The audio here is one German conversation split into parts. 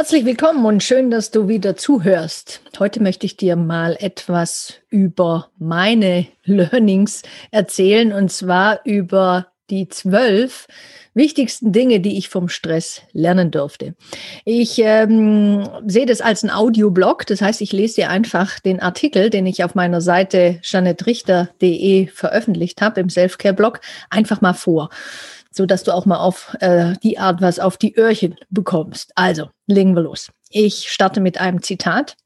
Herzlich willkommen und schön, dass du wieder zuhörst. Heute möchte ich dir mal etwas über meine Learnings erzählen und zwar über die zwölf wichtigsten Dinge, die ich vom Stress lernen durfte. Ich ähm, sehe das als ein Audioblog, das heißt, ich lese dir einfach den Artikel, den ich auf meiner Seite janettrichter.de veröffentlicht habe, im Selfcare-Blog, einfach mal vor so dass du auch mal auf äh, die Art was auf die Öhrchen bekommst. Also, legen wir los. Ich starte mit einem Zitat.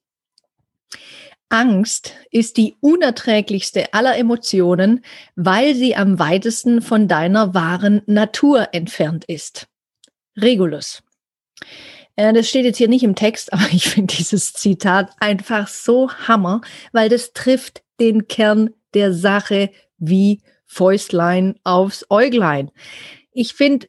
Angst ist die unerträglichste aller Emotionen, weil sie am weitesten von deiner wahren Natur entfernt ist. Regulus. Äh, das steht jetzt hier nicht im Text, aber ich finde dieses Zitat einfach so hammer, weil das trifft den Kern der Sache wie Fäustlein aufs Äuglein. Ich finde,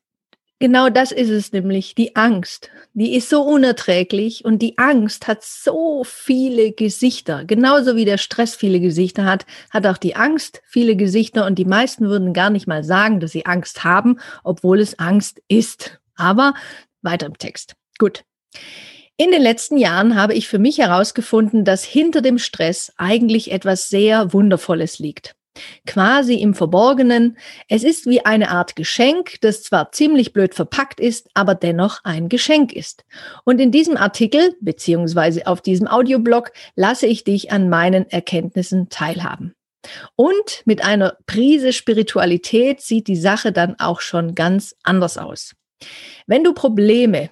genau das ist es nämlich, die Angst. Die ist so unerträglich und die Angst hat so viele Gesichter. Genauso wie der Stress viele Gesichter hat, hat auch die Angst viele Gesichter und die meisten würden gar nicht mal sagen, dass sie Angst haben, obwohl es Angst ist. Aber weiter im Text. Gut. In den letzten Jahren habe ich für mich herausgefunden, dass hinter dem Stress eigentlich etwas sehr Wundervolles liegt quasi im Verborgenen. Es ist wie eine Art Geschenk, das zwar ziemlich blöd verpackt ist, aber dennoch ein Geschenk ist. Und in diesem Artikel beziehungsweise auf diesem Audioblog lasse ich dich an meinen Erkenntnissen teilhaben. Und mit einer Prise Spiritualität sieht die Sache dann auch schon ganz anders aus. Wenn du Probleme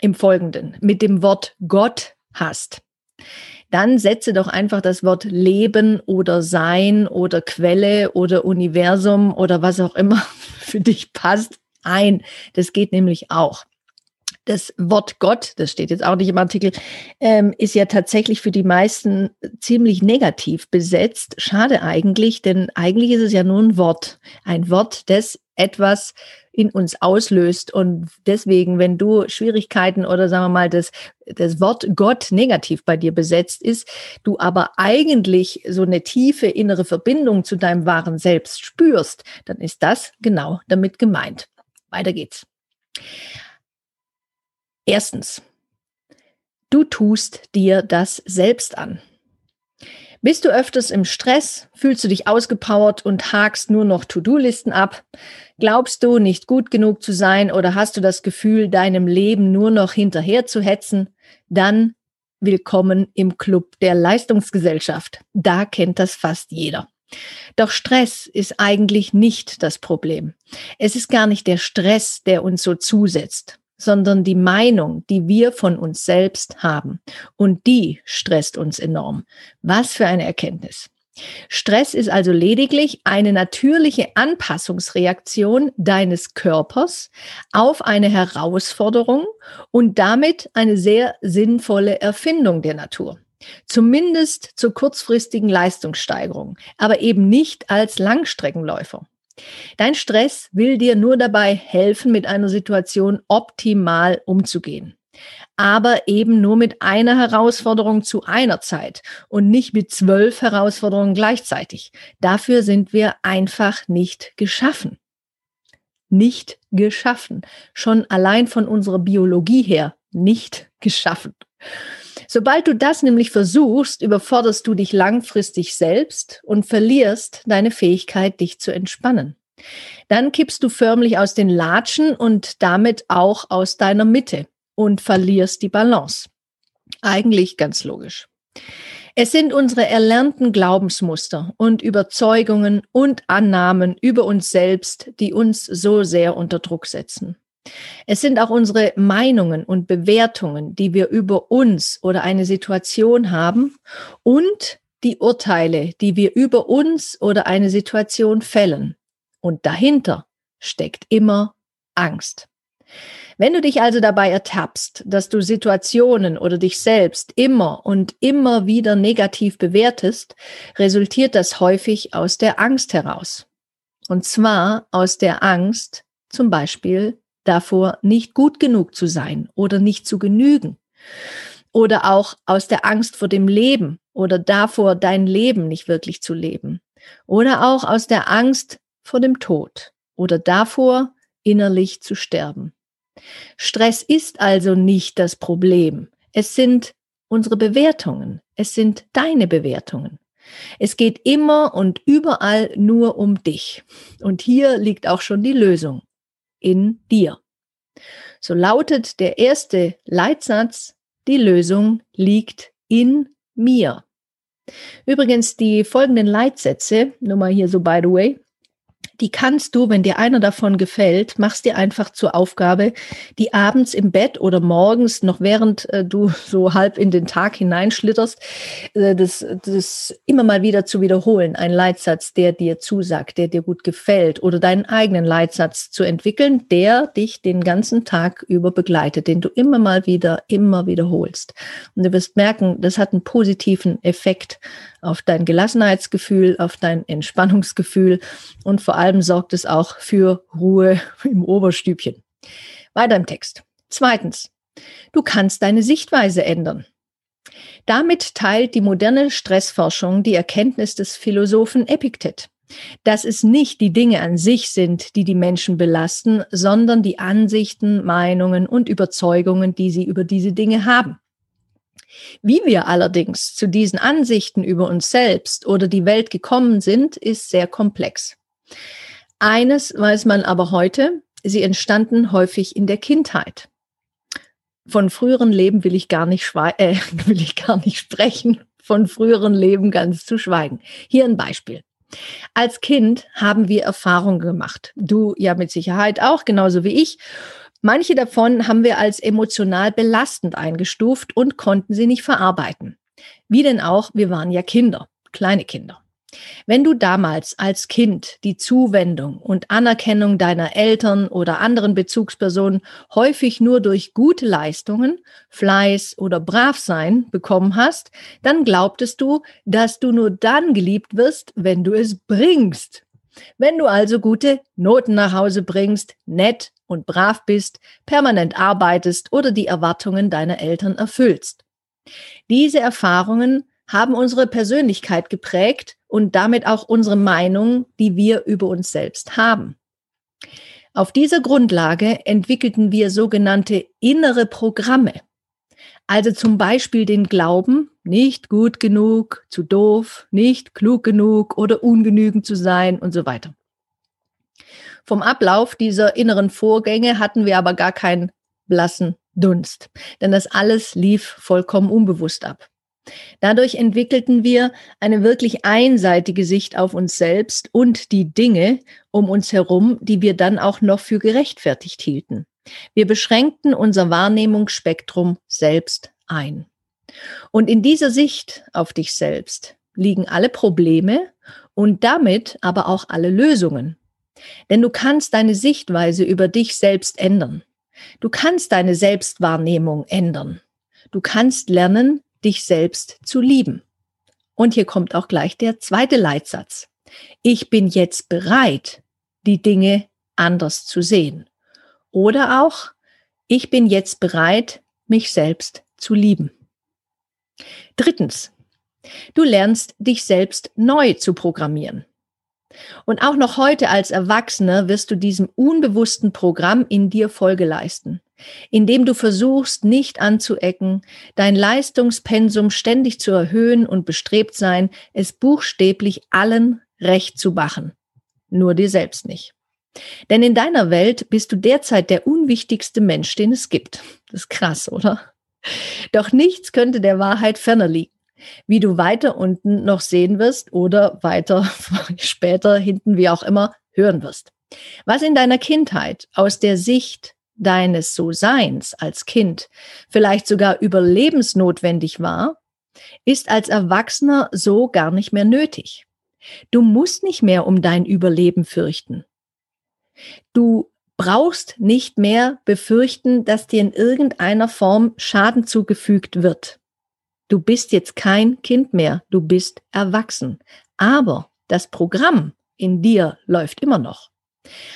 im Folgenden mit dem Wort Gott hast, dann setze doch einfach das Wort Leben oder Sein oder Quelle oder Universum oder was auch immer für dich passt ein. Das geht nämlich auch. Das Wort Gott, das steht jetzt auch nicht im Artikel, ähm, ist ja tatsächlich für die meisten ziemlich negativ besetzt. Schade eigentlich, denn eigentlich ist es ja nur ein Wort. Ein Wort, das etwas in uns auslöst. Und deswegen, wenn du Schwierigkeiten oder sagen wir mal, das, das Wort Gott negativ bei dir besetzt ist, du aber eigentlich so eine tiefe innere Verbindung zu deinem wahren Selbst spürst, dann ist das genau damit gemeint. Weiter geht's. Erstens, du tust dir das selbst an. Bist du öfters im Stress? Fühlst du dich ausgepowert und hakst nur noch To-Do-Listen ab? Glaubst du, nicht gut genug zu sein oder hast du das Gefühl, deinem Leben nur noch hinterher zu hetzen? Dann willkommen im Club der Leistungsgesellschaft. Da kennt das fast jeder. Doch Stress ist eigentlich nicht das Problem. Es ist gar nicht der Stress, der uns so zusetzt sondern die Meinung, die wir von uns selbst haben. Und die stresst uns enorm. Was für eine Erkenntnis. Stress ist also lediglich eine natürliche Anpassungsreaktion deines Körpers auf eine Herausforderung und damit eine sehr sinnvolle Erfindung der Natur. Zumindest zur kurzfristigen Leistungssteigerung, aber eben nicht als Langstreckenläufer. Dein Stress will dir nur dabei helfen, mit einer Situation optimal umzugehen. Aber eben nur mit einer Herausforderung zu einer Zeit und nicht mit zwölf Herausforderungen gleichzeitig. Dafür sind wir einfach nicht geschaffen. Nicht geschaffen. Schon allein von unserer Biologie her nicht geschaffen. Sobald du das nämlich versuchst, überforderst du dich langfristig selbst und verlierst deine Fähigkeit, dich zu entspannen. Dann kippst du förmlich aus den Latschen und damit auch aus deiner Mitte und verlierst die Balance. Eigentlich ganz logisch. Es sind unsere erlernten Glaubensmuster und Überzeugungen und Annahmen über uns selbst, die uns so sehr unter Druck setzen. Es sind auch unsere Meinungen und Bewertungen, die wir über uns oder eine Situation haben und die Urteile, die wir über uns oder eine Situation fällen. Und dahinter steckt immer Angst. Wenn du dich also dabei ertappst, dass du Situationen oder dich selbst immer und immer wieder negativ bewertest, resultiert das häufig aus der Angst heraus. Und zwar aus der Angst, zum Beispiel davor, nicht gut genug zu sein oder nicht zu genügen. Oder auch aus der Angst vor dem Leben oder davor, dein Leben nicht wirklich zu leben. Oder auch aus der Angst vor dem Tod oder davor, innerlich zu sterben. Stress ist also nicht das Problem. Es sind unsere Bewertungen. Es sind deine Bewertungen. Es geht immer und überall nur um dich. Und hier liegt auch schon die Lösung. In dir. So lautet der erste Leitsatz, die Lösung liegt in mir. Übrigens, die folgenden Leitsätze, nur mal hier so by the way, die kannst du, wenn dir einer davon gefällt, machst dir einfach zur Aufgabe, die abends im Bett oder morgens, noch während äh, du so halb in den Tag hineinschlitterst, äh, das, das immer mal wieder zu wiederholen. Ein Leitsatz, der dir zusagt, der dir gut gefällt oder deinen eigenen Leitsatz zu entwickeln, der dich den ganzen Tag über begleitet, den du immer mal wieder, immer wiederholst. Und du wirst merken, das hat einen positiven Effekt auf dein Gelassenheitsgefühl, auf dein Entspannungsgefühl und vor allem sorgt es auch für Ruhe im Oberstübchen. Weiter im Text. Zweitens, du kannst deine Sichtweise ändern. Damit teilt die moderne Stressforschung die Erkenntnis des Philosophen Epiktet, dass es nicht die Dinge an sich sind, die die Menschen belasten, sondern die Ansichten, Meinungen und Überzeugungen, die sie über diese Dinge haben. Wie wir allerdings zu diesen Ansichten über uns selbst oder die Welt gekommen sind, ist sehr komplex. Eines weiß man aber heute, sie entstanden häufig in der Kindheit. Von früheren Leben will ich gar nicht, äh, will ich gar nicht sprechen, von früheren Leben ganz zu schweigen. Hier ein Beispiel. Als Kind haben wir Erfahrungen gemacht. Du ja mit Sicherheit auch, genauso wie ich. Manche davon haben wir als emotional belastend eingestuft und konnten sie nicht verarbeiten. Wie denn auch, wir waren ja Kinder, kleine Kinder. Wenn du damals als Kind die Zuwendung und Anerkennung deiner Eltern oder anderen Bezugspersonen häufig nur durch gute Leistungen, Fleiß oder Bravsein bekommen hast, dann glaubtest du, dass du nur dann geliebt wirst, wenn du es bringst. Wenn du also gute Noten nach Hause bringst, nett und brav bist, permanent arbeitest oder die Erwartungen deiner Eltern erfüllst. Diese Erfahrungen haben unsere Persönlichkeit geprägt und damit auch unsere Meinung, die wir über uns selbst haben. Auf dieser Grundlage entwickelten wir sogenannte innere Programme. Also zum Beispiel den Glauben, nicht gut genug, zu doof, nicht klug genug oder ungenügend zu sein und so weiter. Vom Ablauf dieser inneren Vorgänge hatten wir aber gar keinen blassen Dunst, denn das alles lief vollkommen unbewusst ab. Dadurch entwickelten wir eine wirklich einseitige Sicht auf uns selbst und die Dinge um uns herum, die wir dann auch noch für gerechtfertigt hielten. Wir beschränkten unser Wahrnehmungsspektrum selbst ein. Und in dieser Sicht auf dich selbst liegen alle Probleme und damit aber auch alle Lösungen. Denn du kannst deine Sichtweise über dich selbst ändern. Du kannst deine Selbstwahrnehmung ändern. Du kannst lernen, dich selbst zu lieben. Und hier kommt auch gleich der zweite Leitsatz. Ich bin jetzt bereit, die Dinge anders zu sehen. Oder auch, ich bin jetzt bereit, mich selbst zu lieben. Drittens, du lernst dich selbst neu zu programmieren. Und auch noch heute als Erwachsener wirst du diesem unbewussten Programm in dir Folge leisten, indem du versuchst, nicht anzuecken, dein Leistungspensum ständig zu erhöhen und bestrebt sein, es buchstäblich allen recht zu machen. Nur dir selbst nicht. Denn in deiner Welt bist du derzeit der unwichtigste Mensch, den es gibt. Das ist krass, oder? Doch nichts könnte der Wahrheit ferner liegen wie du weiter unten noch sehen wirst oder weiter später hinten, wie auch immer, hören wirst. Was in deiner Kindheit aus der Sicht deines So-Seins als Kind vielleicht sogar überlebensnotwendig war, ist als Erwachsener so gar nicht mehr nötig. Du musst nicht mehr um dein Überleben fürchten. Du brauchst nicht mehr befürchten, dass dir in irgendeiner Form Schaden zugefügt wird. Du bist jetzt kein Kind mehr, du bist erwachsen. Aber das Programm in dir läuft immer noch.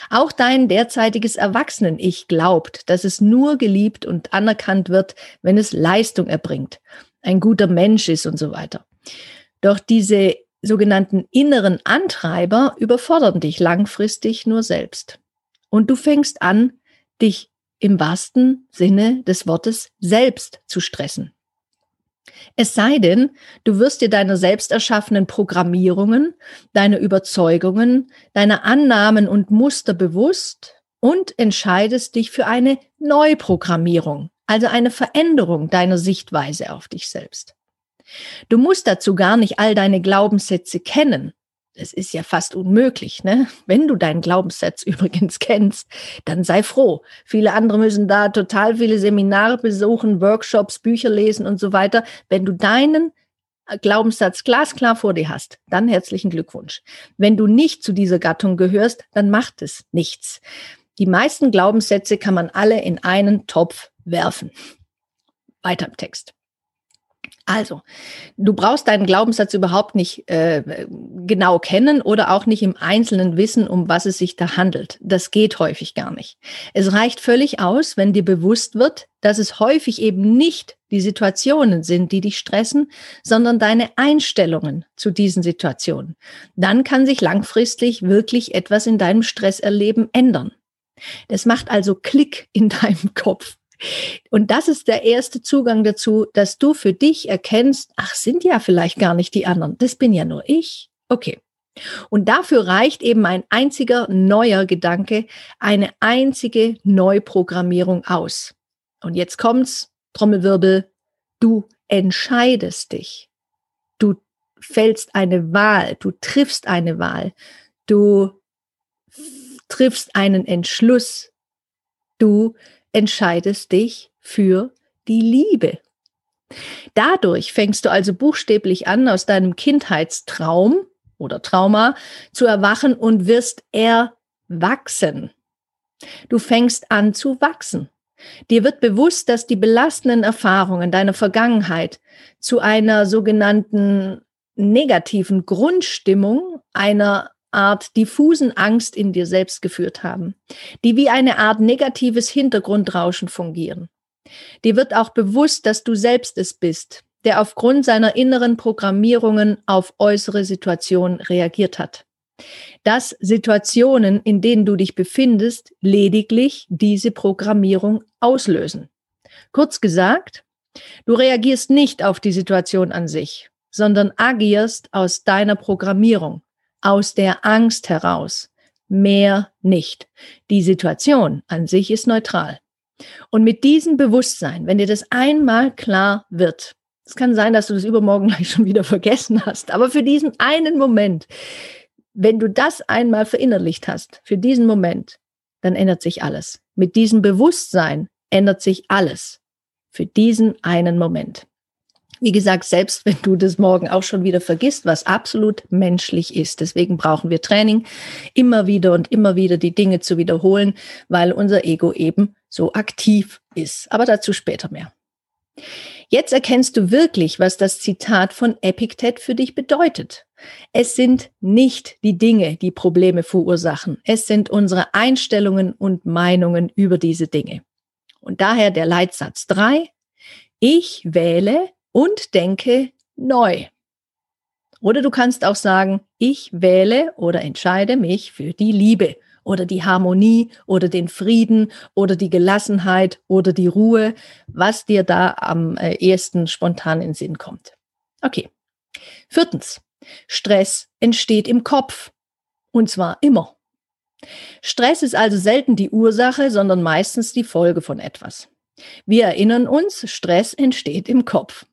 Auch dein derzeitiges Erwachsenen-Ich glaubt, dass es nur geliebt und anerkannt wird, wenn es Leistung erbringt, ein guter Mensch ist und so weiter. Doch diese sogenannten inneren Antreiber überfordern dich langfristig nur selbst. Und du fängst an, dich im wahrsten Sinne des Wortes selbst zu stressen. Es sei denn, du wirst dir deiner selbst erschaffenen Programmierungen, deiner Überzeugungen, deiner Annahmen und Muster bewusst und entscheidest dich für eine Neuprogrammierung, also eine Veränderung deiner Sichtweise auf dich selbst. Du musst dazu gar nicht all deine Glaubenssätze kennen. Es ist ja fast unmöglich, ne? Wenn du deinen Glaubenssatz übrigens kennst, dann sei froh. Viele andere müssen da total viele Seminare besuchen, Workshops, Bücher lesen und so weiter. Wenn du deinen Glaubenssatz glasklar vor dir hast, dann herzlichen Glückwunsch. Wenn du nicht zu dieser Gattung gehörst, dann macht es nichts. Die meisten Glaubenssätze kann man alle in einen Topf werfen. Weiter im Text. Also, du brauchst deinen Glaubenssatz überhaupt nicht äh, genau kennen oder auch nicht im Einzelnen wissen, um was es sich da handelt. Das geht häufig gar nicht. Es reicht völlig aus, wenn dir bewusst wird, dass es häufig eben nicht die Situationen sind, die dich stressen, sondern deine Einstellungen zu diesen Situationen. Dann kann sich langfristig wirklich etwas in deinem Stresserleben ändern. Das macht also Klick in deinem Kopf. Und das ist der erste Zugang dazu, dass du für dich erkennst, ach, sind ja vielleicht gar nicht die anderen, das bin ja nur ich. Okay. Und dafür reicht eben ein einziger neuer Gedanke, eine einzige Neuprogrammierung aus. Und jetzt kommt's, Trommelwirbel, du entscheidest dich. Du fällst eine Wahl, du triffst eine Wahl, du triffst einen Entschluss, du entscheidest dich für die Liebe. Dadurch fängst du also buchstäblich an, aus deinem Kindheitstraum oder Trauma zu erwachen und wirst erwachsen. Du fängst an zu wachsen. Dir wird bewusst, dass die belastenden Erfahrungen deiner Vergangenheit zu einer sogenannten negativen Grundstimmung, einer Art diffusen Angst in dir selbst geführt haben, die wie eine Art negatives Hintergrundrauschen fungieren. Dir wird auch bewusst, dass du selbst es bist, der aufgrund seiner inneren Programmierungen auf äußere Situationen reagiert hat. Dass Situationen, in denen du dich befindest, lediglich diese Programmierung auslösen. Kurz gesagt, du reagierst nicht auf die Situation an sich, sondern agierst aus deiner Programmierung, aus der Angst heraus. Mehr nicht. Die Situation an sich ist neutral. Und mit diesem Bewusstsein, wenn dir das einmal klar wird, es kann sein, dass du das übermorgen gleich schon wieder vergessen hast, aber für diesen einen Moment, wenn du das einmal verinnerlicht hast, für diesen Moment, dann ändert sich alles. Mit diesem Bewusstsein ändert sich alles. Für diesen einen Moment. Wie gesagt, selbst wenn du das morgen auch schon wieder vergisst, was absolut menschlich ist. Deswegen brauchen wir Training, immer wieder und immer wieder die Dinge zu wiederholen, weil unser Ego eben so aktiv ist. Aber dazu später mehr. Jetzt erkennst du wirklich, was das Zitat von Epiktet für dich bedeutet. Es sind nicht die Dinge, die Probleme verursachen. Es sind unsere Einstellungen und Meinungen über diese Dinge. Und daher der Leitsatz drei: Ich wähle und denke neu. Oder du kannst auch sagen, ich wähle oder entscheide mich für die Liebe oder die Harmonie oder den Frieden oder die Gelassenheit oder die Ruhe, was dir da am äh, ehesten spontan in Sinn kommt. Okay. Viertens. Stress entsteht im Kopf. Und zwar immer. Stress ist also selten die Ursache, sondern meistens die Folge von etwas. Wir erinnern uns, Stress entsteht im Kopf.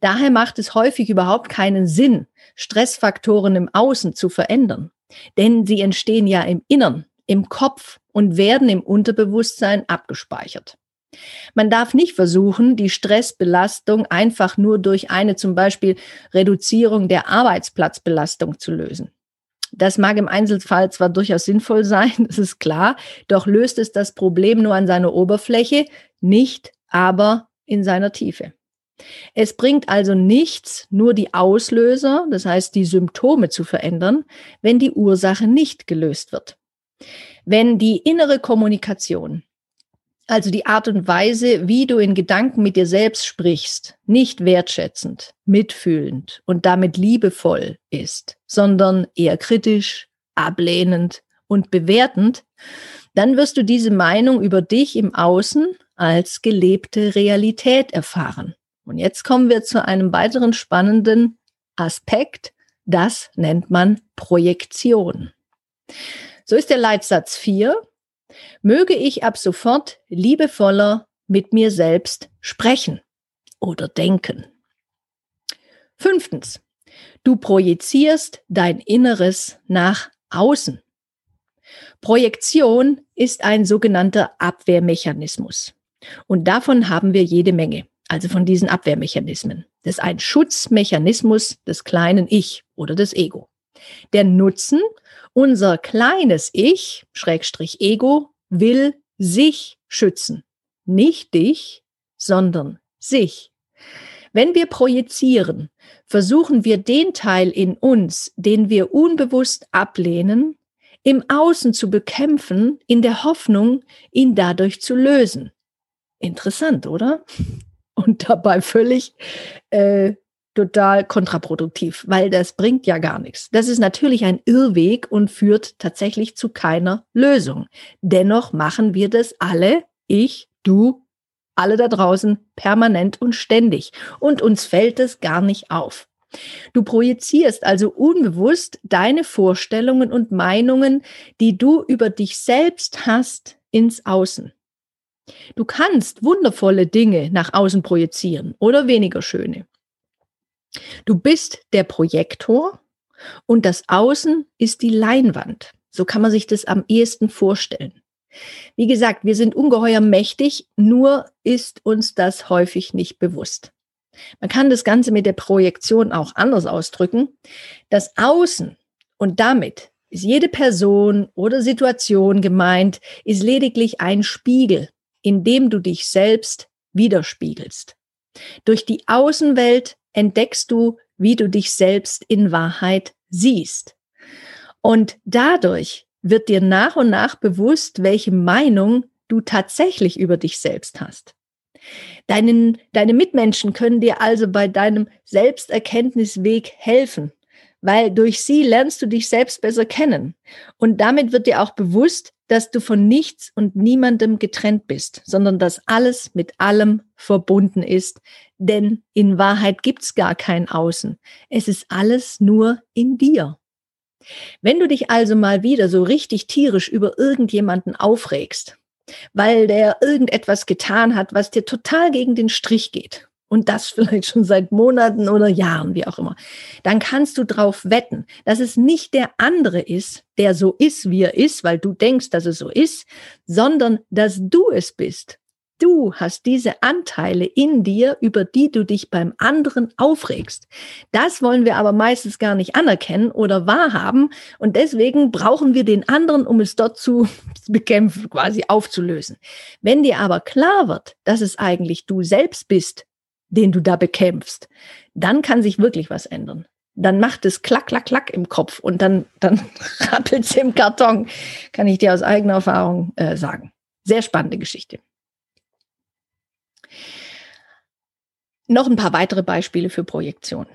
Daher macht es häufig überhaupt keinen Sinn, Stressfaktoren im Außen zu verändern, denn sie entstehen ja im Innern, im Kopf und werden im Unterbewusstsein abgespeichert. Man darf nicht versuchen, die Stressbelastung einfach nur durch eine zum Beispiel Reduzierung der Arbeitsplatzbelastung zu lösen. Das mag im Einzelfall zwar durchaus sinnvoll sein, das ist klar, doch löst es das Problem nur an seiner Oberfläche, nicht aber in seiner Tiefe. Es bringt also nichts, nur die Auslöser, das heißt die Symptome zu verändern, wenn die Ursache nicht gelöst wird. Wenn die innere Kommunikation, also die Art und Weise, wie du in Gedanken mit dir selbst sprichst, nicht wertschätzend, mitfühlend und damit liebevoll ist, sondern eher kritisch, ablehnend und bewertend, dann wirst du diese Meinung über dich im Außen als gelebte Realität erfahren. Und jetzt kommen wir zu einem weiteren spannenden Aspekt. Das nennt man Projektion. So ist der Leitsatz 4. Möge ich ab sofort liebevoller mit mir selbst sprechen oder denken. Fünftens. Du projizierst dein Inneres nach außen. Projektion ist ein sogenannter Abwehrmechanismus. Und davon haben wir jede Menge also von diesen Abwehrmechanismen. Das ist ein Schutzmechanismus des kleinen Ich oder des Ego. Der Nutzen, unser kleines Ich, Schrägstrich Ego, will sich schützen. Nicht dich, sondern sich. Wenn wir projizieren, versuchen wir den Teil in uns, den wir unbewusst ablehnen, im Außen zu bekämpfen, in der Hoffnung, ihn dadurch zu lösen. Interessant, oder? Und dabei völlig äh, total kontraproduktiv, weil das bringt ja gar nichts. Das ist natürlich ein Irrweg und führt tatsächlich zu keiner Lösung. Dennoch machen wir das alle, ich, du, alle da draußen, permanent und ständig. Und uns fällt es gar nicht auf. Du projizierst also unbewusst deine Vorstellungen und Meinungen, die du über dich selbst hast, ins Außen. Du kannst wundervolle Dinge nach außen projizieren oder weniger schöne. Du bist der Projektor und das Außen ist die Leinwand. So kann man sich das am ehesten vorstellen. Wie gesagt, wir sind ungeheuer mächtig, nur ist uns das häufig nicht bewusst. Man kann das Ganze mit der Projektion auch anders ausdrücken. Das Außen und damit ist jede Person oder Situation gemeint, ist lediglich ein Spiegel indem du dich selbst widerspiegelst. Durch die Außenwelt entdeckst du, wie du dich selbst in Wahrheit siehst. Und dadurch wird dir nach und nach bewusst, welche Meinung du tatsächlich über dich selbst hast. Deinen, deine Mitmenschen können dir also bei deinem Selbsterkenntnisweg helfen, weil durch sie lernst du dich selbst besser kennen. Und damit wird dir auch bewusst, dass du von nichts und niemandem getrennt bist, sondern dass alles mit allem verbunden ist. Denn in Wahrheit gibt's gar kein Außen. Es ist alles nur in dir. Wenn du dich also mal wieder so richtig tierisch über irgendjemanden aufregst, weil der irgendetwas getan hat, was dir total gegen den Strich geht und das vielleicht schon seit Monaten oder Jahren, wie auch immer, dann kannst du drauf wetten, dass es nicht der andere ist, der so ist, wie er ist, weil du denkst, dass es so ist, sondern dass du es bist. Du hast diese Anteile in dir, über die du dich beim anderen aufregst. Das wollen wir aber meistens gar nicht anerkennen oder wahrhaben. Und deswegen brauchen wir den anderen, um es dort zu bekämpfen, quasi aufzulösen. Wenn dir aber klar wird, dass es eigentlich du selbst bist, den du da bekämpfst, dann kann sich wirklich was ändern. Dann macht es klack, klack, klack im Kopf und dann, dann rappelt es im Karton, kann ich dir aus eigener Erfahrung äh, sagen. Sehr spannende Geschichte. Noch ein paar weitere Beispiele für Projektion.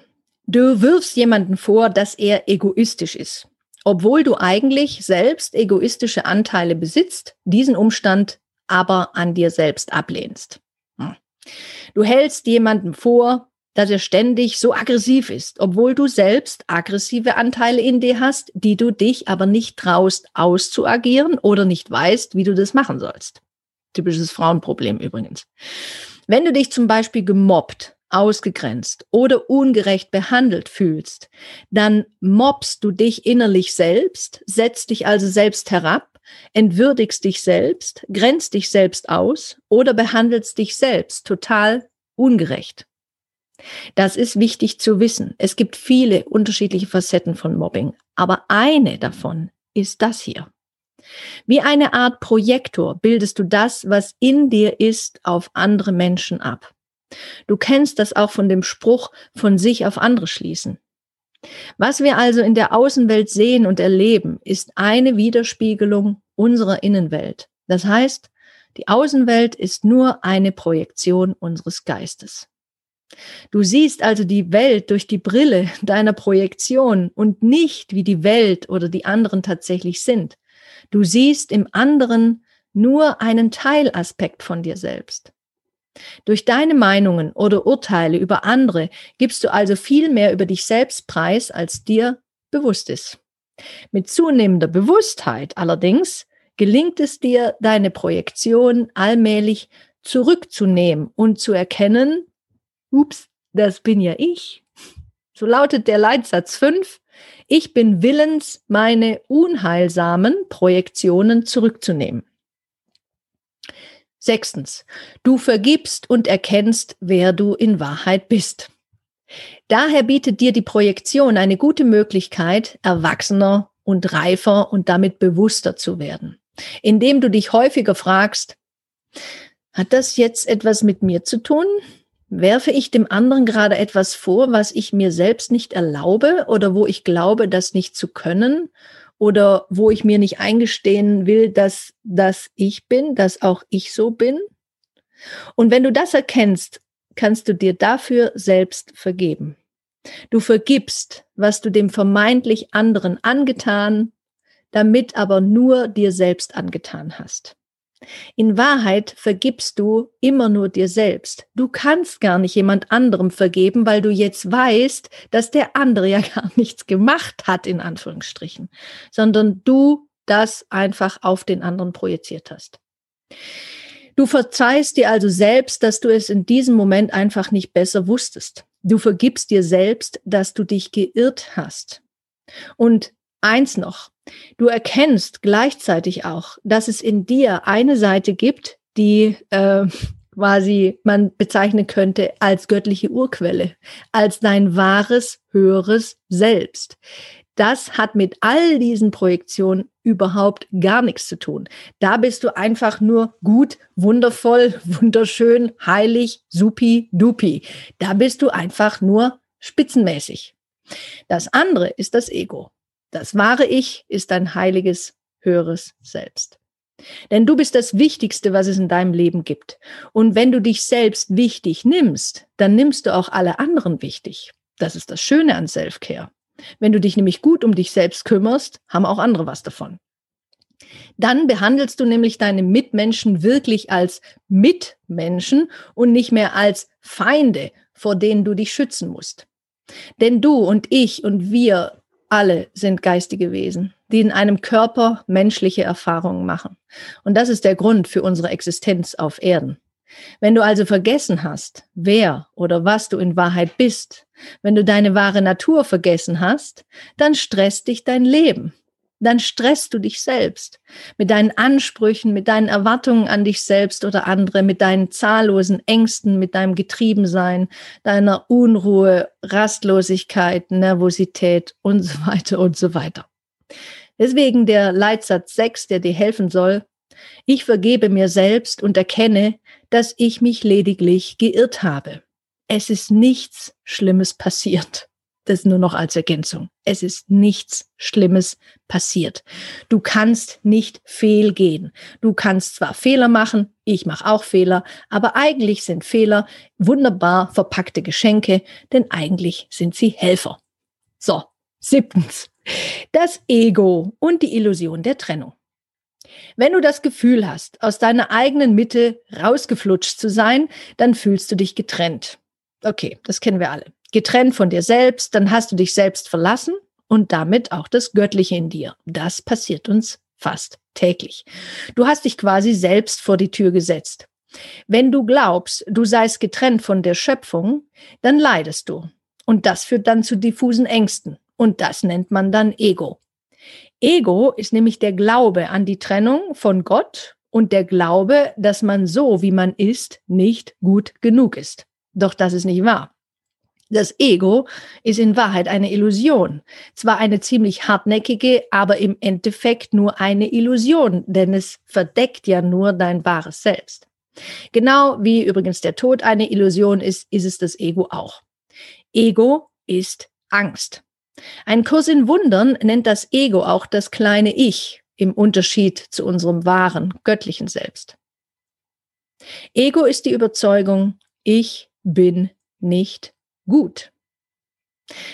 Du wirfst jemanden vor, dass er egoistisch ist, obwohl du eigentlich selbst egoistische Anteile besitzt, diesen Umstand aber an dir selbst ablehnst. Du hältst jemandem vor, dass er ständig so aggressiv ist, obwohl du selbst aggressive Anteile in dir hast, die du dich aber nicht traust auszuagieren oder nicht weißt, wie du das machen sollst. Typisches Frauenproblem übrigens. Wenn du dich zum Beispiel gemobbt, ausgegrenzt oder ungerecht behandelt fühlst, dann mobst du dich innerlich selbst, setzt dich also selbst herab entwürdigst dich selbst, grenzt dich selbst aus oder behandelst dich selbst total ungerecht. Das ist wichtig zu wissen. Es gibt viele unterschiedliche Facetten von Mobbing, aber eine davon ist das hier. Wie eine Art Projektor bildest du das, was in dir ist, auf andere Menschen ab. Du kennst das auch von dem Spruch von sich auf andere schließen. Was wir also in der Außenwelt sehen und erleben, ist eine Widerspiegelung unserer Innenwelt. Das heißt, die Außenwelt ist nur eine Projektion unseres Geistes. Du siehst also die Welt durch die Brille deiner Projektion und nicht, wie die Welt oder die anderen tatsächlich sind. Du siehst im anderen nur einen Teilaspekt von dir selbst. Durch deine Meinungen oder Urteile über andere gibst du also viel mehr über dich selbst preis, als dir bewusst ist. Mit zunehmender Bewusstheit allerdings gelingt es dir, deine Projektion allmählich zurückzunehmen und zu erkennen, ups, das bin ja ich. So lautet der Leitsatz 5. Ich bin willens, meine unheilsamen Projektionen zurückzunehmen. Sechstens, du vergibst und erkennst, wer du in Wahrheit bist. Daher bietet dir die Projektion eine gute Möglichkeit, erwachsener und reifer und damit bewusster zu werden, indem du dich häufiger fragst, hat das jetzt etwas mit mir zu tun? Werfe ich dem anderen gerade etwas vor, was ich mir selbst nicht erlaube oder wo ich glaube, das nicht zu können oder wo ich mir nicht eingestehen will, dass das ich bin, dass auch ich so bin? Und wenn du das erkennst, kannst du dir dafür selbst vergeben. Du vergibst, was du dem vermeintlich anderen angetan, damit aber nur dir selbst angetan hast. In Wahrheit vergibst du immer nur dir selbst. Du kannst gar nicht jemand anderem vergeben, weil du jetzt weißt, dass der andere ja gar nichts gemacht hat, in Anführungsstrichen, sondern du das einfach auf den anderen projiziert hast. Du verzeihst dir also selbst, dass du es in diesem Moment einfach nicht besser wusstest. Du vergibst dir selbst, dass du dich geirrt hast. Und eins noch, Du erkennst gleichzeitig auch, dass es in dir eine Seite gibt, die äh, quasi man bezeichnen könnte als göttliche Urquelle, als dein wahres, höheres Selbst. Das hat mit all diesen Projektionen überhaupt gar nichts zu tun. Da bist du einfach nur gut, wundervoll, wunderschön, heilig, supi, dupi. Da bist du einfach nur spitzenmäßig. Das andere ist das Ego. Das wahre Ich ist dein heiliges, höheres Selbst. Denn du bist das Wichtigste, was es in deinem Leben gibt. Und wenn du dich selbst wichtig nimmst, dann nimmst du auch alle anderen wichtig. Das ist das Schöne an Selfcare. Wenn du dich nämlich gut um dich selbst kümmerst, haben auch andere was davon. Dann behandelst du nämlich deine Mitmenschen wirklich als Mitmenschen und nicht mehr als Feinde, vor denen du dich schützen musst. Denn du und ich und wir alle sind geistige Wesen, die in einem Körper menschliche Erfahrungen machen. Und das ist der Grund für unsere Existenz auf Erden. Wenn du also vergessen hast, wer oder was du in Wahrheit bist, wenn du deine wahre Natur vergessen hast, dann stresst dich dein Leben dann stresst du dich selbst mit deinen Ansprüchen, mit deinen Erwartungen an dich selbst oder andere, mit deinen zahllosen Ängsten, mit deinem Getriebensein, deiner Unruhe, Rastlosigkeit, Nervosität und so weiter und so weiter. Deswegen der Leitsatz 6, der dir helfen soll. Ich vergebe mir selbst und erkenne, dass ich mich lediglich geirrt habe. Es ist nichts Schlimmes passiert. Das nur noch als Ergänzung. Es ist nichts Schlimmes passiert. Du kannst nicht fehlgehen. Du kannst zwar Fehler machen, ich mache auch Fehler, aber eigentlich sind Fehler wunderbar verpackte Geschenke, denn eigentlich sind sie Helfer. So, siebtens. Das Ego und die Illusion der Trennung. Wenn du das Gefühl hast, aus deiner eigenen Mitte rausgeflutscht zu sein, dann fühlst du dich getrennt. Okay, das kennen wir alle getrennt von dir selbst, dann hast du dich selbst verlassen und damit auch das Göttliche in dir. Das passiert uns fast täglich. Du hast dich quasi selbst vor die Tür gesetzt. Wenn du glaubst, du seist getrennt von der Schöpfung, dann leidest du. Und das führt dann zu diffusen Ängsten. Und das nennt man dann Ego. Ego ist nämlich der Glaube an die Trennung von Gott und der Glaube, dass man so, wie man ist, nicht gut genug ist. Doch das ist nicht wahr. Das Ego ist in Wahrheit eine Illusion. Zwar eine ziemlich hartnäckige, aber im Endeffekt nur eine Illusion, denn es verdeckt ja nur dein wahres Selbst. Genau wie übrigens der Tod eine Illusion ist, ist es das Ego auch. Ego ist Angst. Ein Kurs in Wundern nennt das Ego auch das kleine Ich im Unterschied zu unserem wahren, göttlichen Selbst. Ego ist die Überzeugung, ich bin nicht gut.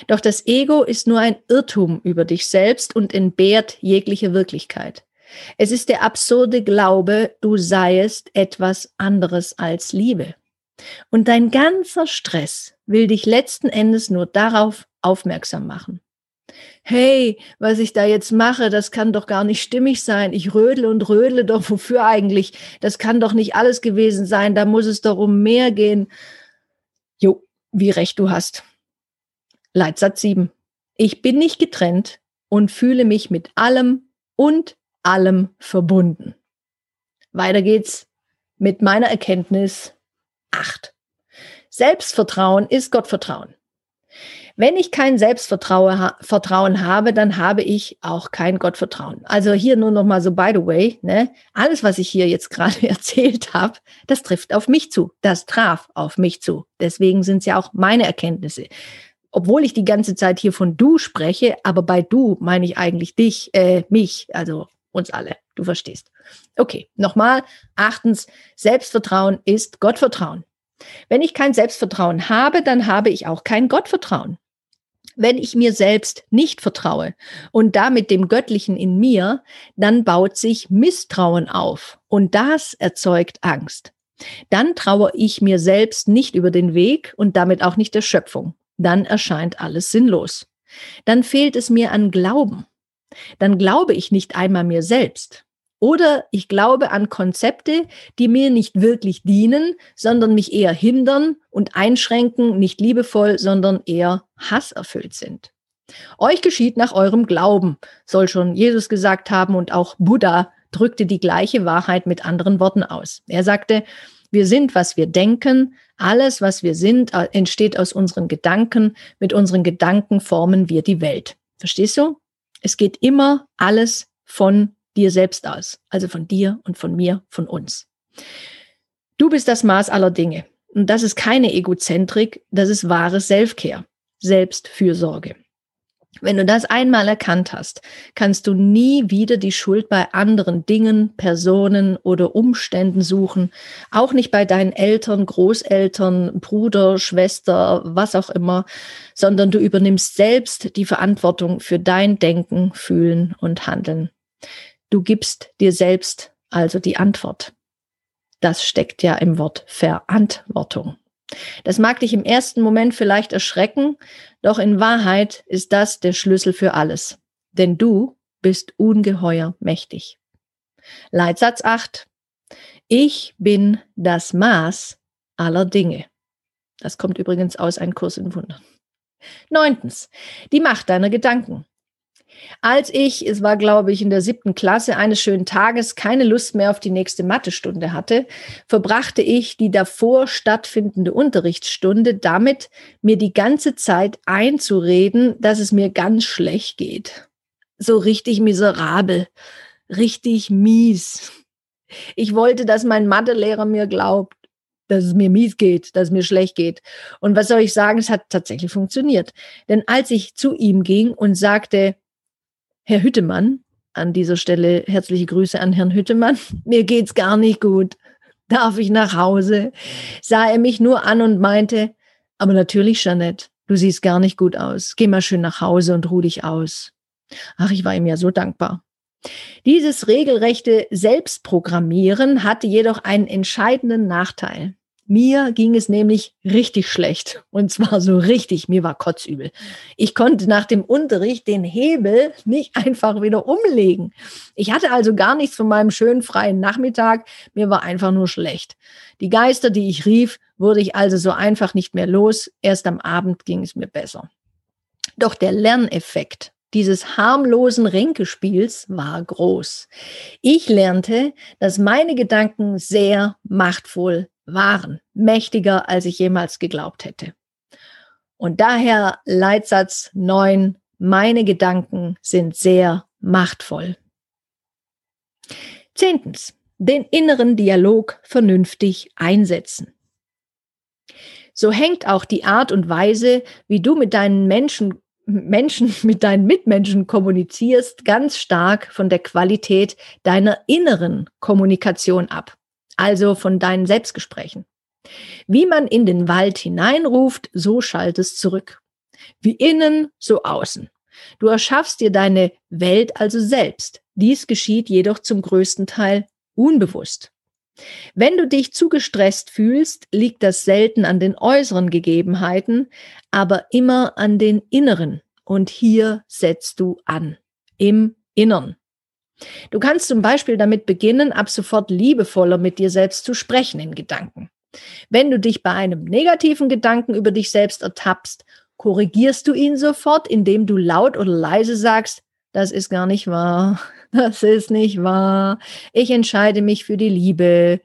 Doch das Ego ist nur ein Irrtum über dich selbst und entbehrt jegliche Wirklichkeit. Es ist der absurde Glaube, du seiest etwas anderes als Liebe. Und dein ganzer Stress will dich letzten Endes nur darauf aufmerksam machen. Hey, was ich da jetzt mache, das kann doch gar nicht stimmig sein. Ich rödle und rödle doch wofür eigentlich? Das kann doch nicht alles gewesen sein. Da muss es doch um mehr gehen. Jo, wie recht du hast. Leitsatz 7. Ich bin nicht getrennt und fühle mich mit allem und allem verbunden. Weiter geht's mit meiner Erkenntnis 8. Selbstvertrauen ist Gottvertrauen. Wenn ich kein Selbstvertrauen habe, dann habe ich auch kein Gottvertrauen. Also hier nur noch mal so by the way, ne? Alles, was ich hier jetzt gerade erzählt habe, das trifft auf mich zu. Das traf auf mich zu. Deswegen sind es ja auch meine Erkenntnisse. Obwohl ich die ganze Zeit hier von du spreche, aber bei du meine ich eigentlich dich, äh, mich, also uns alle. Du verstehst. Okay, nochmal. Achtens, Selbstvertrauen ist Gottvertrauen. Wenn ich kein Selbstvertrauen habe, dann habe ich auch kein Gottvertrauen. Wenn ich mir selbst nicht vertraue und damit dem Göttlichen in mir, dann baut sich Misstrauen auf und das erzeugt Angst. Dann traue ich mir selbst nicht über den Weg und damit auch nicht der Schöpfung. Dann erscheint alles sinnlos. Dann fehlt es mir an Glauben. Dann glaube ich nicht einmal mir selbst. Oder ich glaube an Konzepte, die mir nicht wirklich dienen, sondern mich eher hindern und einschränken, nicht liebevoll, sondern eher hasserfüllt sind. Euch geschieht nach eurem Glauben, soll schon Jesus gesagt haben und auch Buddha drückte die gleiche Wahrheit mit anderen Worten aus. Er sagte, wir sind, was wir denken, alles, was wir sind, äh, entsteht aus unseren Gedanken, mit unseren Gedanken formen wir die Welt. Verstehst du? Es geht immer alles von dir selbst aus, also von dir und von mir, von uns. Du bist das Maß aller Dinge. Und das ist keine Egozentrik, das ist wahre Selfcare, Selbstfürsorge. Wenn du das einmal erkannt hast, kannst du nie wieder die Schuld bei anderen Dingen, Personen oder Umständen suchen, auch nicht bei deinen Eltern, Großeltern, Bruder, Schwester, was auch immer, sondern du übernimmst selbst die Verantwortung für dein Denken, Fühlen und Handeln. Du gibst dir selbst also die Antwort. Das steckt ja im Wort Verantwortung. Das mag dich im ersten Moment vielleicht erschrecken, doch in Wahrheit ist das der Schlüssel für alles. Denn du bist ungeheuer mächtig. Leitsatz 8. Ich bin das Maß aller Dinge. Das kommt übrigens aus Ein Kurs in Wundern. Neuntens. Die Macht deiner Gedanken. Als ich, es war glaube ich in der siebten Klasse eines schönen Tages, keine Lust mehr auf die nächste Mathestunde hatte, verbrachte ich die davor stattfindende Unterrichtsstunde damit, mir die ganze Zeit einzureden, dass es mir ganz schlecht geht. So richtig miserabel, richtig mies. Ich wollte, dass mein Mathelehrer mir glaubt dass es mir mies geht, dass es mir schlecht geht. Und was soll ich sagen? Es hat tatsächlich funktioniert. Denn als ich zu ihm ging und sagte, Herr Hüttemann, an dieser Stelle herzliche Grüße an Herrn Hüttemann. Mir geht's gar nicht gut. Darf ich nach Hause? Sah er mich nur an und meinte, aber natürlich, Jeanette, du siehst gar nicht gut aus. Geh mal schön nach Hause und ruh dich aus. Ach, ich war ihm ja so dankbar. Dieses regelrechte Selbstprogrammieren hatte jedoch einen entscheidenden Nachteil. Mir ging es nämlich richtig schlecht. Und zwar so richtig, mir war kotzübel. Ich konnte nach dem Unterricht den Hebel nicht einfach wieder umlegen. Ich hatte also gar nichts von meinem schönen freien Nachmittag. Mir war einfach nur schlecht. Die Geister, die ich rief, wurde ich also so einfach nicht mehr los. Erst am Abend ging es mir besser. Doch der Lerneffekt dieses harmlosen Ränkespiels war groß. Ich lernte, dass meine Gedanken sehr machtvoll waren, mächtiger, als ich jemals geglaubt hätte. Und daher Leitsatz 9, meine Gedanken sind sehr machtvoll. Zehntens, den inneren Dialog vernünftig einsetzen. So hängt auch die Art und Weise, wie du mit deinen Menschen, Menschen, mit deinen Mitmenschen kommunizierst, ganz stark von der Qualität deiner inneren Kommunikation ab, also von deinen Selbstgesprächen. Wie man in den Wald hineinruft, so schallt es zurück. Wie innen, so außen. Du erschaffst dir deine Welt also selbst. Dies geschieht jedoch zum größten Teil unbewusst. Wenn du dich zu gestresst fühlst, liegt das selten an den äußeren Gegebenheiten, aber immer an den inneren. Und hier setzt du an. Im Innern. Du kannst zum Beispiel damit beginnen, ab sofort liebevoller mit dir selbst zu sprechen in Gedanken. Wenn du dich bei einem negativen Gedanken über dich selbst ertappst, korrigierst du ihn sofort, indem du laut oder leise sagst, das ist gar nicht wahr, das ist nicht wahr, ich entscheide mich für die Liebe.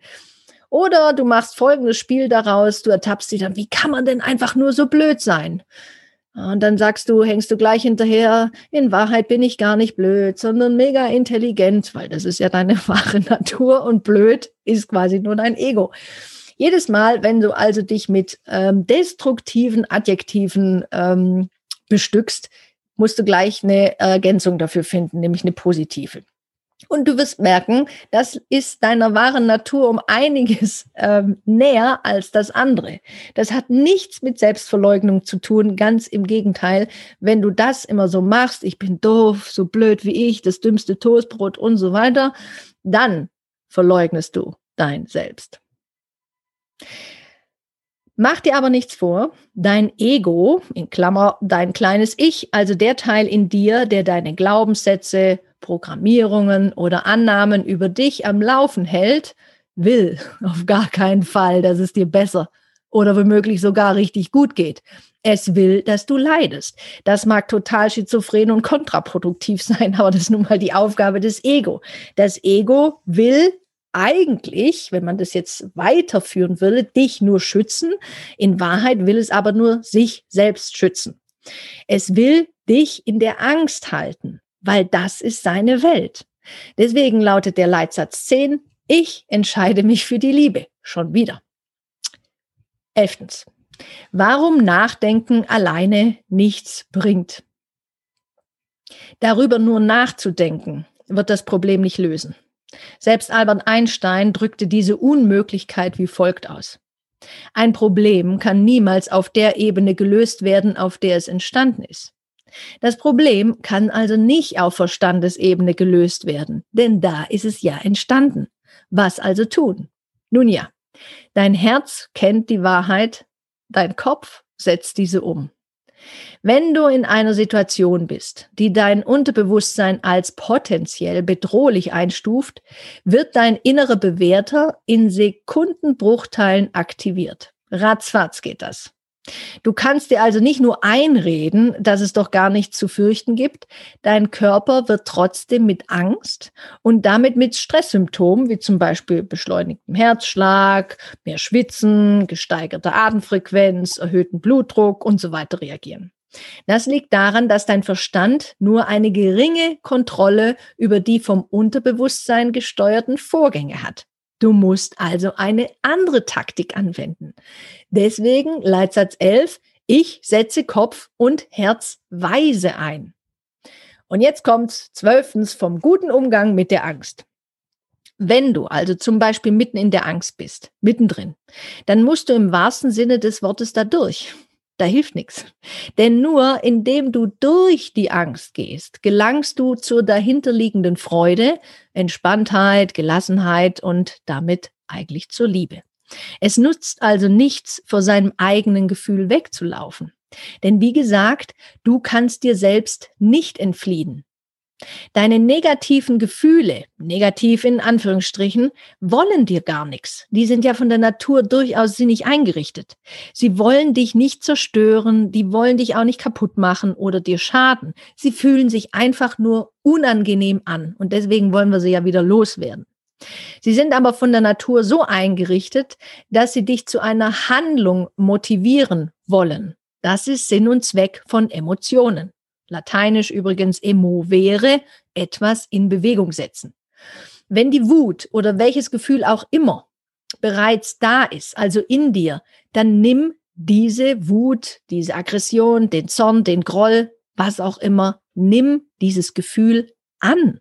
Oder du machst folgendes Spiel daraus, du ertappst dich dann, wie kann man denn einfach nur so blöd sein? Und dann sagst du, hängst du gleich hinterher, in Wahrheit bin ich gar nicht blöd, sondern mega intelligent, weil das ist ja deine wahre Natur und blöd ist quasi nur dein Ego. Jedes Mal, wenn du also dich mit ähm, destruktiven Adjektiven ähm, bestückst, musst du gleich eine Ergänzung dafür finden, nämlich eine positive. Und du wirst merken, das ist deiner wahren Natur um einiges ähm, näher als das andere. Das hat nichts mit Selbstverleugnung zu tun, ganz im Gegenteil. Wenn du das immer so machst, ich bin doof, so blöd wie ich, das dümmste Toastbrot und so weiter, dann verleugnest du dein Selbst. Mach dir aber nichts vor, dein Ego, in Klammer dein kleines Ich, also der Teil in dir, der deine Glaubenssätze, Programmierungen oder Annahmen über dich am Laufen hält, will auf gar keinen Fall, dass es dir besser oder womöglich sogar richtig gut geht. Es will, dass du leidest. Das mag total schizophren und kontraproduktiv sein, aber das ist nun mal die Aufgabe des Ego. Das Ego will eigentlich, wenn man das jetzt weiterführen würde, dich nur schützen. In Wahrheit will es aber nur sich selbst schützen. Es will dich in der Angst halten, weil das ist seine Welt. Deswegen lautet der Leitsatz 10, ich entscheide mich für die Liebe. Schon wieder. Elftens. Warum Nachdenken alleine nichts bringt. Darüber nur nachzudenken wird das Problem nicht lösen. Selbst Albert Einstein drückte diese Unmöglichkeit wie folgt aus. Ein Problem kann niemals auf der Ebene gelöst werden, auf der es entstanden ist. Das Problem kann also nicht auf Verstandesebene gelöst werden, denn da ist es ja entstanden. Was also tun? Nun ja, dein Herz kennt die Wahrheit, dein Kopf setzt diese um. Wenn du in einer Situation bist, die dein Unterbewusstsein als potenziell bedrohlich einstuft, wird dein innerer Bewerter in Sekundenbruchteilen aktiviert. Ratzfatz geht das. Du kannst dir also nicht nur einreden, dass es doch gar nichts zu fürchten gibt. Dein Körper wird trotzdem mit Angst und damit mit Stresssymptomen, wie zum Beispiel beschleunigtem Herzschlag, mehr Schwitzen, gesteigerter Atemfrequenz, erhöhten Blutdruck und so weiter reagieren. Das liegt daran, dass dein Verstand nur eine geringe Kontrolle über die vom Unterbewusstsein gesteuerten Vorgänge hat. Du musst also eine andere Taktik anwenden. Deswegen Leitsatz 11, ich setze Kopf und Herz weise ein. Und jetzt kommt zwölftens vom guten Umgang mit der Angst. Wenn du also zum Beispiel mitten in der Angst bist, mittendrin, dann musst du im wahrsten Sinne des Wortes da durch. Da hilft nichts. Denn nur indem du durch die Angst gehst, gelangst du zur dahinterliegenden Freude, Entspanntheit, Gelassenheit und damit eigentlich zur Liebe. Es nutzt also nichts, vor seinem eigenen Gefühl wegzulaufen. Denn wie gesagt, du kannst dir selbst nicht entfliehen. Deine negativen Gefühle, negativ in Anführungsstrichen, wollen dir gar nichts. Die sind ja von der Natur durchaus sinnig eingerichtet. Sie wollen dich nicht zerstören, die wollen dich auch nicht kaputt machen oder dir schaden. Sie fühlen sich einfach nur unangenehm an und deswegen wollen wir sie ja wieder loswerden. Sie sind aber von der Natur so eingerichtet, dass sie dich zu einer Handlung motivieren wollen. Das ist Sinn und Zweck von Emotionen. Lateinisch übrigens emovere, etwas in Bewegung setzen. Wenn die Wut oder welches Gefühl auch immer bereits da ist, also in dir, dann nimm diese Wut, diese Aggression, den Zorn, den Groll, was auch immer, nimm dieses Gefühl an.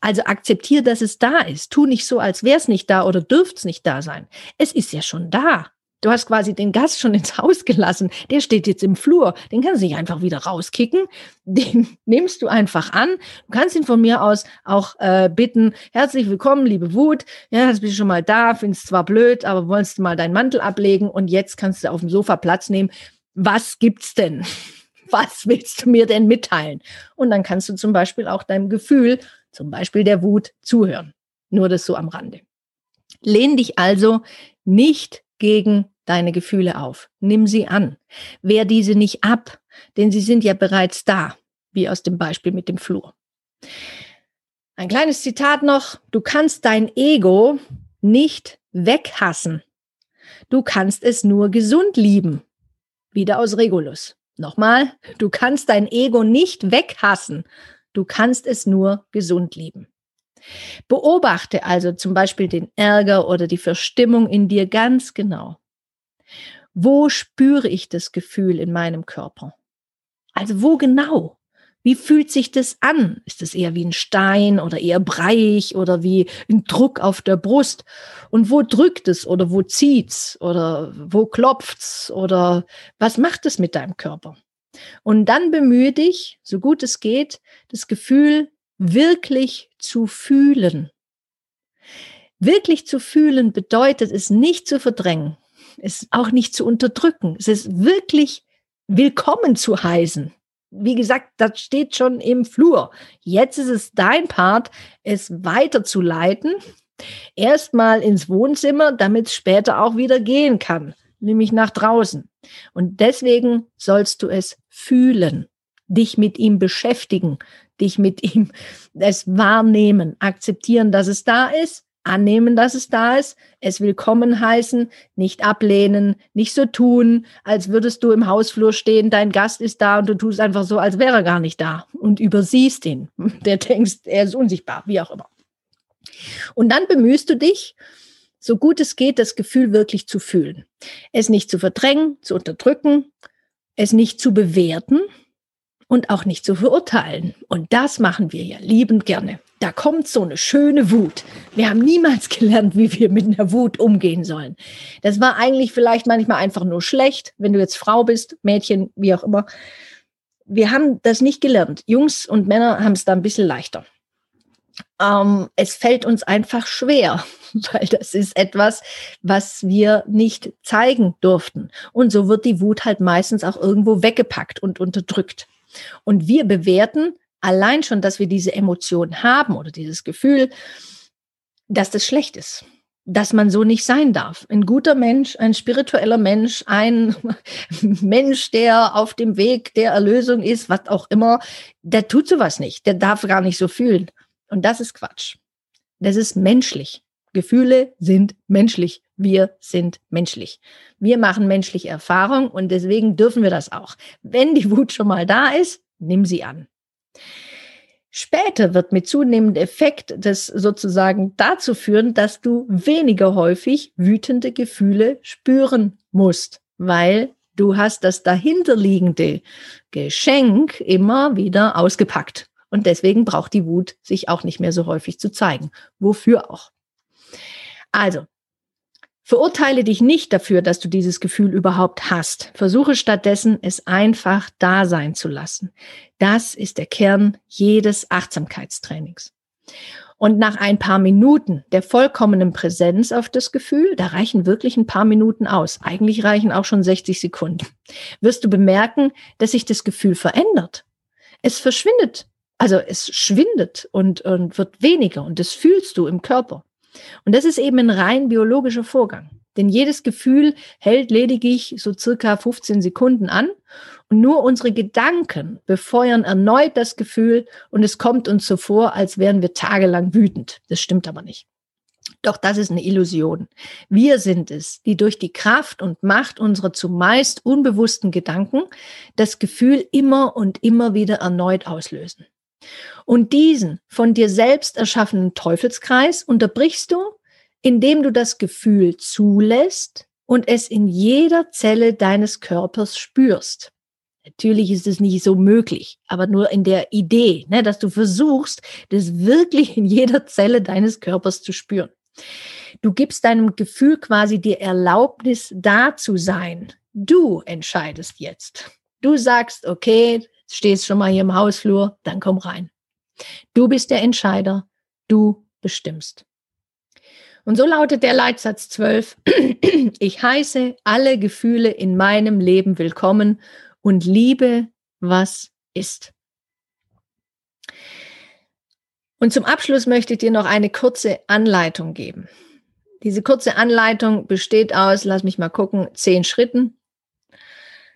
Also akzeptier, dass es da ist. Tu nicht so, als wäre es nicht da oder dürfte es nicht da sein. Es ist ja schon da. Du hast quasi den Gast schon ins Haus gelassen. Der steht jetzt im Flur. Den kannst du nicht einfach wieder rauskicken. Den nimmst du einfach an. Du kannst ihn von mir aus auch äh, bitten, herzlich willkommen, liebe Wut. Ja, jetzt bist du schon mal da. Findest zwar blöd, aber wolltest du mal deinen Mantel ablegen und jetzt kannst du auf dem Sofa Platz nehmen. Was gibt's denn? Was willst du mir denn mitteilen? Und dann kannst du zum Beispiel auch deinem Gefühl, zum Beispiel der Wut, zuhören. Nur das so am Rande. Lehn dich also nicht gegen deine Gefühle auf. Nimm sie an. Wehr diese nicht ab, denn sie sind ja bereits da, wie aus dem Beispiel mit dem Flur. Ein kleines Zitat noch. Du kannst dein Ego nicht weghassen. Du kannst es nur gesund lieben. Wieder aus Regulus. Nochmal, du kannst dein Ego nicht weghassen. Du kannst es nur gesund lieben. Beobachte also zum Beispiel den Ärger oder die Verstimmung in dir ganz genau. Wo spüre ich das Gefühl in meinem Körper? Also wo genau? Wie fühlt sich das an? Ist es eher wie ein Stein oder eher breiig oder wie ein Druck auf der Brust? Und wo drückt es oder wo zieht's oder wo klopft's oder was macht es mit deinem Körper? Und dann bemühe dich, so gut es geht, das Gefühl wirklich zu fühlen. Wirklich zu fühlen bedeutet es nicht zu verdrängen, es auch nicht zu unterdrücken, es ist wirklich willkommen zu heißen. Wie gesagt, das steht schon im Flur. Jetzt ist es dein Part, es weiterzuleiten. Erstmal ins Wohnzimmer, damit es später auch wieder gehen kann, nämlich nach draußen. Und deswegen sollst du es fühlen, dich mit ihm beschäftigen, dich mit ihm es wahrnehmen, akzeptieren, dass es da ist, annehmen, dass es da ist, es willkommen heißen, nicht ablehnen, nicht so tun, als würdest du im Hausflur stehen, dein Gast ist da und du tust einfach so, als wäre er gar nicht da und übersiehst ihn. Der denkst, er ist unsichtbar, wie auch immer. Und dann bemühst du dich, so gut es geht, das Gefühl wirklich zu fühlen. Es nicht zu verdrängen, zu unterdrücken, es nicht zu bewerten, und auch nicht zu verurteilen. Und das machen wir ja liebend gerne. Da kommt so eine schöne Wut. Wir haben niemals gelernt, wie wir mit einer Wut umgehen sollen. Das war eigentlich vielleicht manchmal einfach nur schlecht, wenn du jetzt Frau bist, Mädchen, wie auch immer. Wir haben das nicht gelernt. Jungs und Männer haben es da ein bisschen leichter. Ähm, es fällt uns einfach schwer, weil das ist etwas, was wir nicht zeigen durften. Und so wird die Wut halt meistens auch irgendwo weggepackt und unterdrückt. Und wir bewerten allein schon, dass wir diese Emotion haben oder dieses Gefühl, dass das schlecht ist, dass man so nicht sein darf. Ein guter Mensch, ein spiritueller Mensch, ein Mensch, der auf dem Weg der Erlösung ist, was auch immer, der tut sowas nicht. Der darf gar nicht so fühlen. Und das ist Quatsch. Das ist menschlich. Gefühle sind menschlich. Wir sind menschlich. Wir machen menschliche Erfahrung und deswegen dürfen wir das auch. Wenn die Wut schon mal da ist, nimm sie an. Später wird mit zunehmendem Effekt das sozusagen dazu führen, dass du weniger häufig wütende Gefühle spüren musst, weil du hast das dahinterliegende Geschenk immer wieder ausgepackt. Und deswegen braucht die Wut sich auch nicht mehr so häufig zu zeigen. Wofür auch? Also, verurteile dich nicht dafür, dass du dieses Gefühl überhaupt hast. Versuche stattdessen, es einfach da sein zu lassen. Das ist der Kern jedes Achtsamkeitstrainings. Und nach ein paar Minuten der vollkommenen Präsenz auf das Gefühl, da reichen wirklich ein paar Minuten aus. Eigentlich reichen auch schon 60 Sekunden. Wirst du bemerken, dass sich das Gefühl verändert. Es verschwindet. Also es schwindet und, und wird weniger und das fühlst du im Körper. Und das ist eben ein rein biologischer Vorgang. Denn jedes Gefühl hält lediglich so circa 15 Sekunden an und nur unsere Gedanken befeuern erneut das Gefühl und es kommt uns so vor, als wären wir tagelang wütend. Das stimmt aber nicht. Doch das ist eine Illusion. Wir sind es, die durch die Kraft und Macht unserer zumeist unbewussten Gedanken das Gefühl immer und immer wieder erneut auslösen. Und diesen von dir selbst erschaffenen Teufelskreis unterbrichst du, indem du das Gefühl zulässt und es in jeder Zelle deines Körpers spürst. Natürlich ist es nicht so möglich, aber nur in der Idee, ne, dass du versuchst, das wirklich in jeder Zelle deines Körpers zu spüren. Du gibst deinem Gefühl quasi die Erlaubnis, da zu sein. Du entscheidest jetzt. Du sagst, okay, stehst schon mal hier im Hausflur, dann komm rein. Du bist der Entscheider. Du bestimmst. Und so lautet der Leitsatz 12. Ich heiße alle Gefühle in meinem Leben willkommen und liebe, was ist. Und zum Abschluss möchte ich dir noch eine kurze Anleitung geben. Diese kurze Anleitung besteht aus, lass mich mal gucken, zehn Schritten.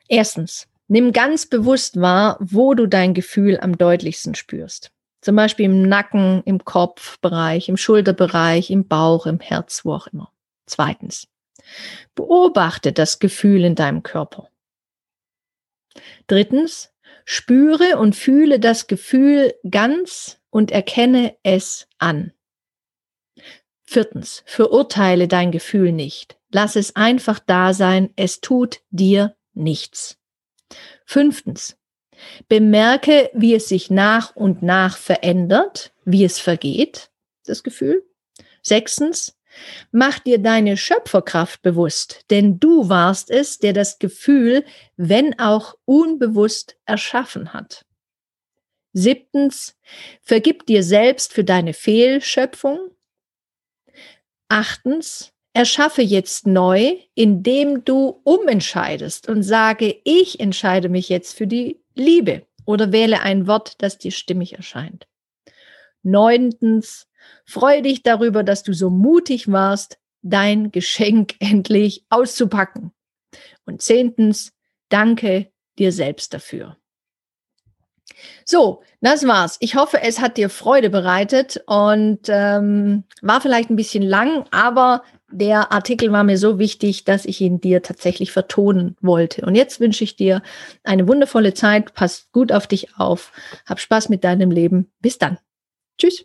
Erstens, nimm ganz bewusst wahr, wo du dein Gefühl am deutlichsten spürst. Zum Beispiel im Nacken, im Kopfbereich, im Schulterbereich, im Bauch, im Herz, wo auch immer. Zweitens, beobachte das Gefühl in deinem Körper. Drittens, spüre und fühle das Gefühl ganz und erkenne es an. Viertens, verurteile dein Gefühl nicht. Lass es einfach da sein. Es tut dir nichts. Fünftens, bemerke, wie es sich nach und nach verändert, wie es vergeht, das Gefühl. Sechstens, mach dir deine Schöpferkraft bewusst, denn du warst es, der das Gefühl, wenn auch unbewusst, erschaffen hat. Siebtens, vergib dir selbst für deine Fehlschöpfung. Achtens, erschaffe jetzt neu, indem du umentscheidest und sage, ich entscheide mich jetzt für die Liebe oder wähle ein Wort, das dir stimmig erscheint. Neuntens, freue dich darüber, dass du so mutig warst, dein Geschenk endlich auszupacken. Und zehntens, danke dir selbst dafür. So, das war's. Ich hoffe, es hat dir Freude bereitet und ähm, war vielleicht ein bisschen lang, aber der Artikel war mir so wichtig, dass ich ihn dir tatsächlich vertonen wollte. Und jetzt wünsche ich dir eine wundervolle Zeit. Pass gut auf dich auf. Hab Spaß mit deinem Leben. Bis dann. Tschüss.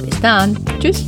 Dann. Tschüss.